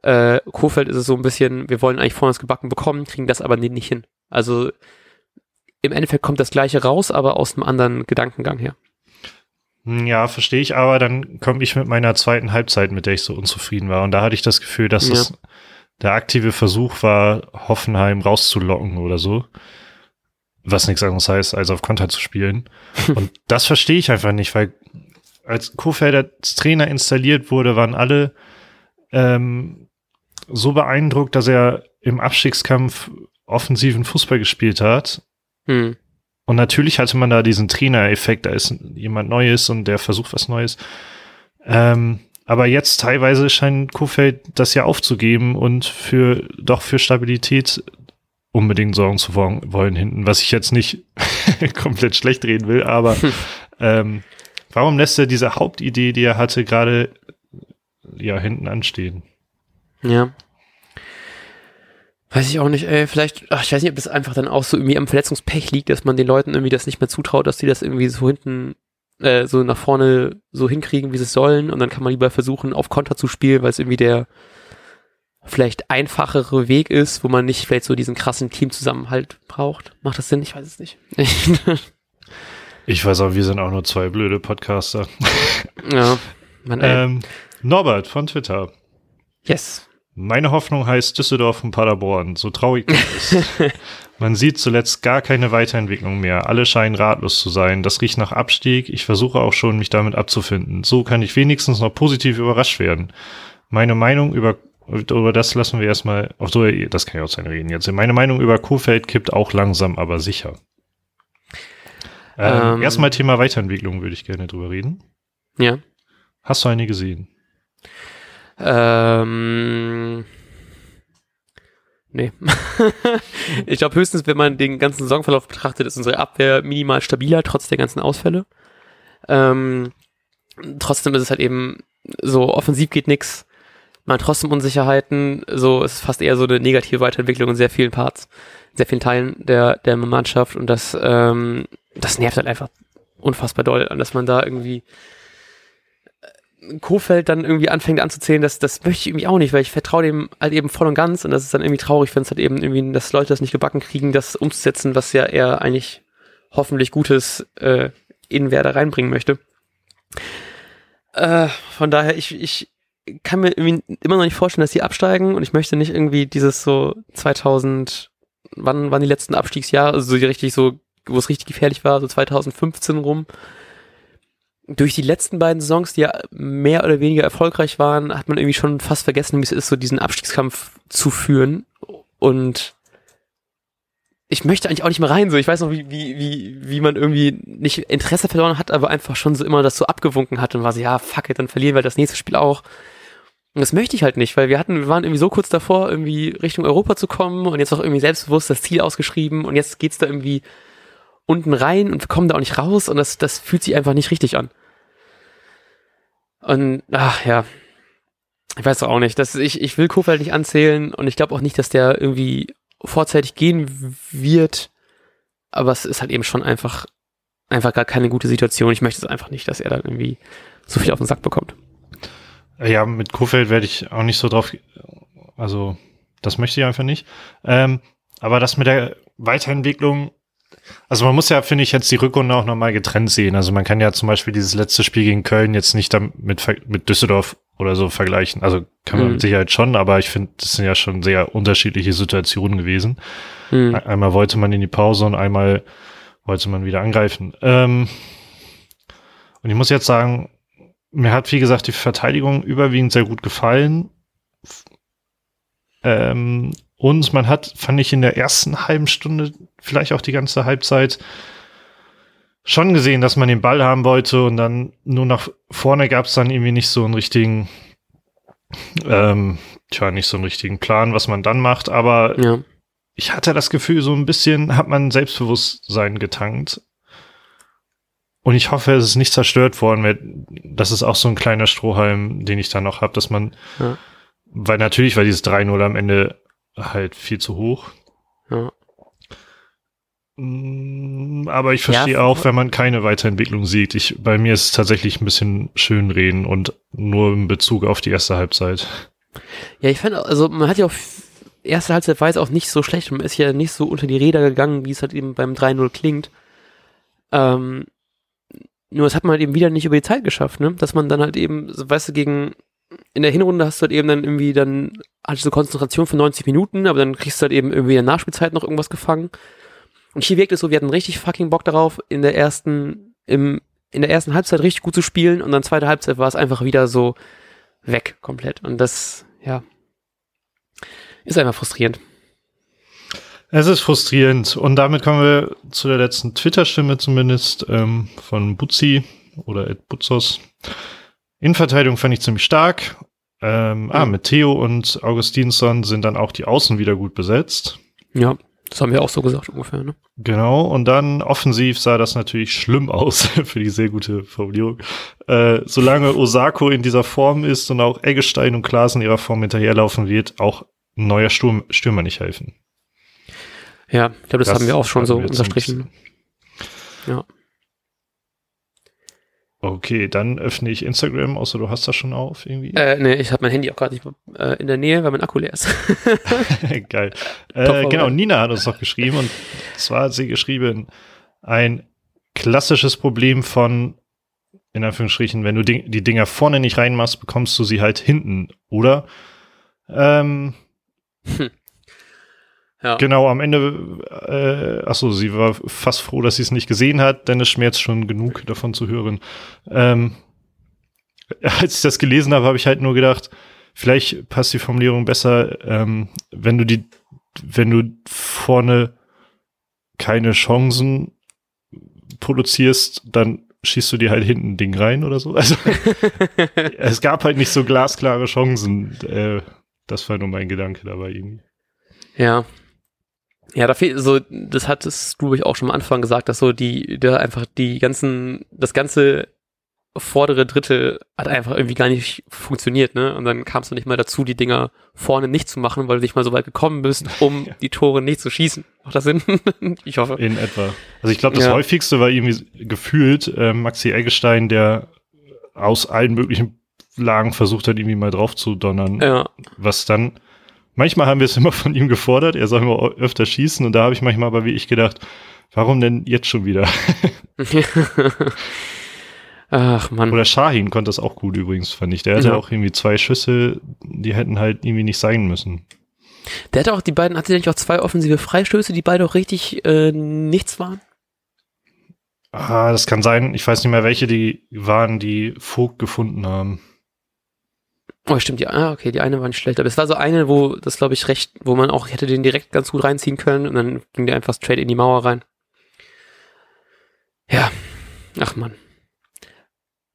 äh, Kofeld ist es so ein bisschen, wir wollen eigentlich vorne das gebacken bekommen, kriegen das aber nicht hin. Also im Endeffekt kommt das gleiche raus, aber aus einem anderen Gedankengang her. Hm, ja, verstehe ich, aber dann komme ich mit meiner zweiten Halbzeit, mit der ich so unzufrieden war. Und da hatte ich das Gefühl, dass ja. es der aktive Versuch war, Hoffenheim rauszulocken oder so. Was nichts anderes heißt, als auf Konter zu spielen. Und das verstehe ich einfach nicht, weil als Kofelder als Trainer installiert wurde, waren alle ähm, so beeindruckt, dass er im Abstiegskampf offensiven Fußball gespielt hat hm. Und natürlich hatte man da diesen Trainer-Effekt, da ist jemand Neues und der versucht was Neues. Ähm, aber jetzt teilweise scheint Kofeld das ja aufzugeben und für doch für Stabilität unbedingt sorgen zu wollen hinten, was ich jetzt nicht komplett schlecht reden will, aber ähm, warum lässt er diese Hauptidee, die er hatte, gerade ja hinten anstehen? Ja, Weiß ich auch nicht, ey. Vielleicht, ach, ich weiß nicht, ob das einfach dann auch so irgendwie am Verletzungspech liegt, dass man den Leuten irgendwie das nicht mehr zutraut, dass die das irgendwie so hinten, äh, so nach vorne so hinkriegen, wie sie es sollen. Und dann kann man lieber versuchen, auf Konter zu spielen, weil es irgendwie der vielleicht einfachere Weg ist, wo man nicht vielleicht so diesen krassen Teamzusammenhalt braucht. Macht das Sinn? Ich weiß es nicht. ich weiß auch, wir sind auch nur zwei blöde Podcaster. ja. Man, ähm, Norbert von Twitter. Yes. Meine Hoffnung heißt Düsseldorf und Paderborn, so traurig das ist. Man sieht zuletzt gar keine Weiterentwicklung mehr. Alle scheinen ratlos zu sein. Das riecht nach Abstieg. Ich versuche auch schon, mich damit abzufinden. So kann ich wenigstens noch positiv überrascht werden. Meine Meinung über, über das lassen wir erstmal, auf so, das kann ich auch sein reden jetzt. Meine Meinung über Kofeld kippt auch langsam, aber sicher. Ähm, ähm, erstmal Thema Weiterentwicklung würde ich gerne drüber reden. Ja. Hast du eine gesehen? Ähm, nee. ich glaube höchstens, wenn man den ganzen Saisonverlauf betrachtet, ist unsere Abwehr minimal stabiler, trotz der ganzen Ausfälle. Ähm, trotzdem ist es halt eben so, offensiv geht nix. Man hat trotzdem Unsicherheiten, so es ist fast eher so eine negative Weiterentwicklung in sehr vielen Parts, sehr vielen Teilen der, der Mannschaft und das, ähm, das nervt halt einfach unfassbar doll, dass man da irgendwie Kofeld dann irgendwie anfängt anzuzählen, das, das möchte ich irgendwie auch nicht, weil ich vertraue dem halt eben voll und ganz und das ist dann irgendwie traurig, wenn es halt eben irgendwie, dass Leute das nicht gebacken kriegen, das umzusetzen, was ja er eigentlich hoffentlich Gutes äh, in Werder reinbringen möchte. Äh, von daher, ich, ich kann mir irgendwie immer noch nicht vorstellen, dass sie absteigen und ich möchte nicht irgendwie dieses so 2000, wann waren die letzten Abstiegsjahre, also so richtig so, wo es richtig gefährlich war, so 2015 rum, durch die letzten beiden Songs, die ja mehr oder weniger erfolgreich waren, hat man irgendwie schon fast vergessen, wie es ist, so diesen Abstiegskampf zu führen. Und ich möchte eigentlich auch nicht mehr rein, so. Ich weiß noch, wie, wie, wie, wie man irgendwie nicht Interesse verloren hat, aber einfach schon so immer das so abgewunken hat und war so, ja, fuck it, dann verlieren wir das nächste Spiel auch. Und das möchte ich halt nicht, weil wir hatten, wir waren irgendwie so kurz davor, irgendwie Richtung Europa zu kommen und jetzt auch irgendwie selbstbewusst das Ziel ausgeschrieben und jetzt geht's da irgendwie unten rein und wir kommen da auch nicht raus und das, das fühlt sich einfach nicht richtig an. Und, ach ja, ich weiß auch nicht. Das, ich, ich will Kofeld nicht anzählen und ich glaube auch nicht, dass der irgendwie vorzeitig gehen wird. Aber es ist halt eben schon einfach, einfach gar keine gute Situation. Ich möchte es einfach nicht, dass er dann irgendwie so viel auf den Sack bekommt. Ja, mit Kofeld werde ich auch nicht so drauf, also das möchte ich einfach nicht. Ähm, aber das mit der Weiterentwicklung, also man muss ja, finde ich, jetzt die Rückrunde auch nochmal getrennt sehen. Also man kann ja zum Beispiel dieses letzte Spiel gegen Köln jetzt nicht mit, mit Düsseldorf oder so vergleichen. Also kann man mhm. mit Sicherheit schon, aber ich finde, das sind ja schon sehr unterschiedliche Situationen gewesen. Mhm. Einmal wollte man in die Pause und einmal wollte man wieder angreifen. Ähm, und ich muss jetzt sagen, mir hat, wie gesagt, die Verteidigung überwiegend sehr gut gefallen. Ähm, und man hat, fand ich in der ersten halben Stunde, vielleicht auch die ganze Halbzeit, schon gesehen, dass man den Ball haben wollte und dann nur nach vorne gab es dann irgendwie nicht so einen richtigen, ähm, tja, nicht so einen richtigen Plan, was man dann macht, aber ja. ich hatte das Gefühl, so ein bisschen hat man Selbstbewusstsein getankt. Und ich hoffe, es ist nicht zerstört worden, weil das ist auch so ein kleiner Strohhalm, den ich da noch habe, dass man, ja. weil natürlich war dieses 3-0 am Ende halt viel zu hoch. Ja. Mm, aber ich verstehe ja, auch, wenn man keine Weiterentwicklung sieht. Ich, bei mir ist es tatsächlich ein bisschen schönreden und nur in Bezug auf die erste Halbzeit. Ja, ich fand, also man hat ja auch erste Halbzeit war es auch nicht so schlecht. Man ist ja nicht so unter die Räder gegangen, wie es halt eben beim 3-0 klingt. Ähm, nur das hat man halt eben wieder nicht über die Zeit geschafft, ne? Dass man dann halt eben, weißt du, gegen in der Hinrunde hast du halt eben dann irgendwie dann halt so Konzentration für 90 Minuten, aber dann kriegst du halt eben irgendwie in der Nachspielzeit noch irgendwas gefangen. Und hier wirkt es so, wir hatten richtig fucking Bock darauf, in der ersten, im, in der ersten Halbzeit richtig gut zu spielen und dann zweite Halbzeit war es einfach wieder so weg komplett. Und das, ja, ist einfach frustrierend. Es ist frustrierend. Und damit kommen wir zu der letzten Twitter-Stimme zumindest ähm, von Butzi oder Ed Butzos. Innenverteidigung fand ich ziemlich stark. Ähm, ah, mhm. Ah, mit Theo und Augustinsson sind dann auch die Außen wieder gut besetzt. Ja, das haben wir auch so gesagt ungefähr, ne? Genau, und dann offensiv sah das natürlich schlimm aus für die sehr gute Formulierung. Äh, solange Osako in dieser Form ist und auch Eggestein und Klaas in ihrer Form hinterherlaufen wird, auch ein neuer Sturm, Stürmer nicht helfen. Ja, ich glaube, das, das, haben wir auch schon so unterstrichen. Ja. Okay, dann öffne ich Instagram, außer du hast das schon auf irgendwie. Äh, nee, ich habe mein Handy auch gerade nicht äh, in der Nähe, weil mein Akku leer ist. Geil. Äh, genau, Nina hat uns noch geschrieben und zwar hat sie geschrieben, ein klassisches Problem von, in Anführungsstrichen, wenn du die, Dinger vorne nicht reinmachst, bekommst du sie halt hinten, oder? Ähm, hm. Ja. Genau, am Ende, äh, achso, sie war fast froh, dass sie es nicht gesehen hat, denn es schmerzt schon genug davon zu hören. Ähm, als ich das gelesen habe, habe ich halt nur gedacht, vielleicht passt die Formulierung besser, ähm, wenn du die, wenn du vorne keine Chancen produzierst, dann schießt du dir halt hinten ein Ding rein oder so. Also es gab halt nicht so glasklare Chancen. Äh, das war nur mein Gedanke dabei irgendwie. Ja, ja, da fehlt so, das hattest du, ich auch schon am Anfang gesagt, dass so die, da einfach die ganzen, das ganze vordere Drittel hat einfach irgendwie gar nicht funktioniert, ne? Und dann kamst du nicht mal dazu, die Dinger vorne nicht zu machen, weil du nicht mal so weit gekommen bist, um ja. die Tore nicht zu schießen. Macht das Sinn? ich hoffe. In etwa. Also ich glaube, das ja. häufigste war irgendwie gefühlt äh, Maxi Eggestein, der aus allen möglichen Lagen versucht hat, irgendwie mal drauf zu donnern. Ja. Was dann manchmal haben wir es immer von ihm gefordert, er soll immer öfter schießen und da habe ich manchmal aber wie ich gedacht, warum denn jetzt schon wieder? Ach man. Oder Shahin konnte das auch gut übrigens, fand ich. Der hatte ja. auch irgendwie zwei Schüsse, die hätten halt irgendwie nicht sein müssen. Der hatte auch die beiden, hatte der nicht auch zwei offensive Freistöße, die beide auch richtig äh, nichts waren? Ah, das kann sein. Ich weiß nicht mehr, welche die waren, die Vogt gefunden haben. Oh, stimmt, die, ah, okay, die eine war nicht schlecht, aber es war so eine, wo das, glaube ich, recht, wo man auch hätte den direkt ganz gut reinziehen können und dann ging der einfach straight in die Mauer rein. Ja, ach man.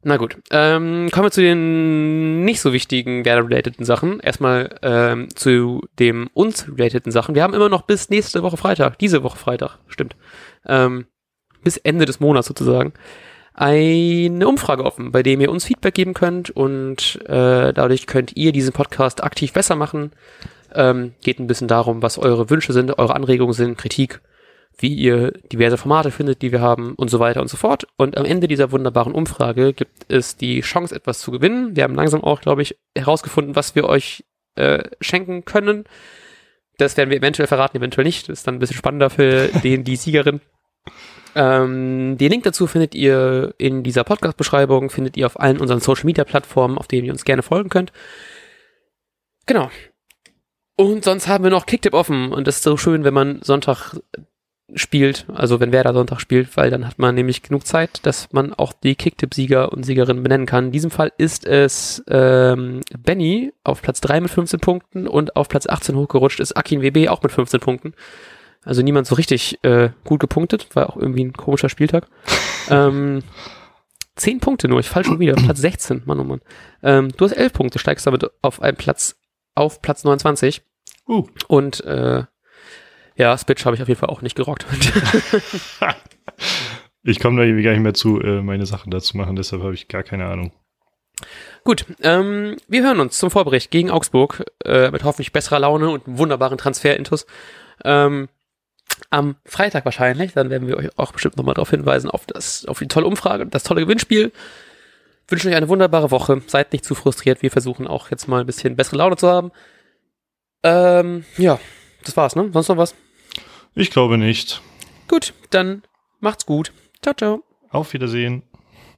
Na gut, ähm, kommen wir zu den nicht so wichtigen Werder-relateden Sachen. Erstmal ähm, zu dem uns relateden Sachen. Wir haben immer noch bis nächste Woche Freitag, diese Woche Freitag, stimmt, ähm, bis Ende des Monats sozusagen, eine Umfrage offen, bei dem ihr uns Feedback geben könnt und äh, dadurch könnt ihr diesen Podcast aktiv besser machen. Ähm, geht ein bisschen darum, was eure Wünsche sind, eure Anregungen sind, Kritik, wie ihr diverse Formate findet, die wir haben und so weiter und so fort. Und am Ende dieser wunderbaren Umfrage gibt es die Chance, etwas zu gewinnen. Wir haben langsam auch, glaube ich, herausgefunden, was wir euch äh, schenken können. Das werden wir eventuell verraten, eventuell nicht. Das ist dann ein bisschen spannender für den, die Siegerin. Ähm, den Link dazu findet ihr in dieser Podcast-Beschreibung, findet ihr auf allen unseren Social-Media-Plattformen, auf denen ihr uns gerne folgen könnt. Genau. Und sonst haben wir noch Kicktip offen und das ist so schön, wenn man Sonntag spielt, also wenn Werder Sonntag spielt, weil dann hat man nämlich genug Zeit, dass man auch die Kicktip-Sieger und Siegerinnen benennen kann. In diesem Fall ist es ähm, Benny auf Platz 3 mit 15 Punkten und auf Platz 18 hochgerutscht ist Akin WB auch mit 15 Punkten. Also niemand so richtig äh, gut gepunktet, war auch irgendwie ein komischer Spieltag. ähm, zehn Punkte nur, ich fall schon wieder. Platz 16, Mann oh Mann. Ähm, du hast elf Punkte, steigst damit auf einen Platz, auf Platz 29. Uh. Und äh, ja, Spitch habe ich auf jeden Fall auch nicht gerockt. ich komme da irgendwie gar nicht mehr zu, äh, meine Sachen dazu machen, deshalb habe ich gar keine Ahnung. Gut, ähm, wir hören uns zum Vorbericht gegen Augsburg äh, mit hoffentlich besserer Laune und einem wunderbaren Transfer-Intus. Ähm, am Freitag wahrscheinlich. Dann werden wir euch auch bestimmt nochmal darauf hinweisen, auf, das, auf die tolle Umfrage, das tolle Gewinnspiel. Wünschen euch eine wunderbare Woche. Seid nicht zu frustriert. Wir versuchen auch jetzt mal ein bisschen bessere Laune zu haben. Ähm, ja, das war's, ne? Sonst noch was? Ich glaube nicht. Gut, dann macht's gut. Ciao, ciao. Auf Wiedersehen.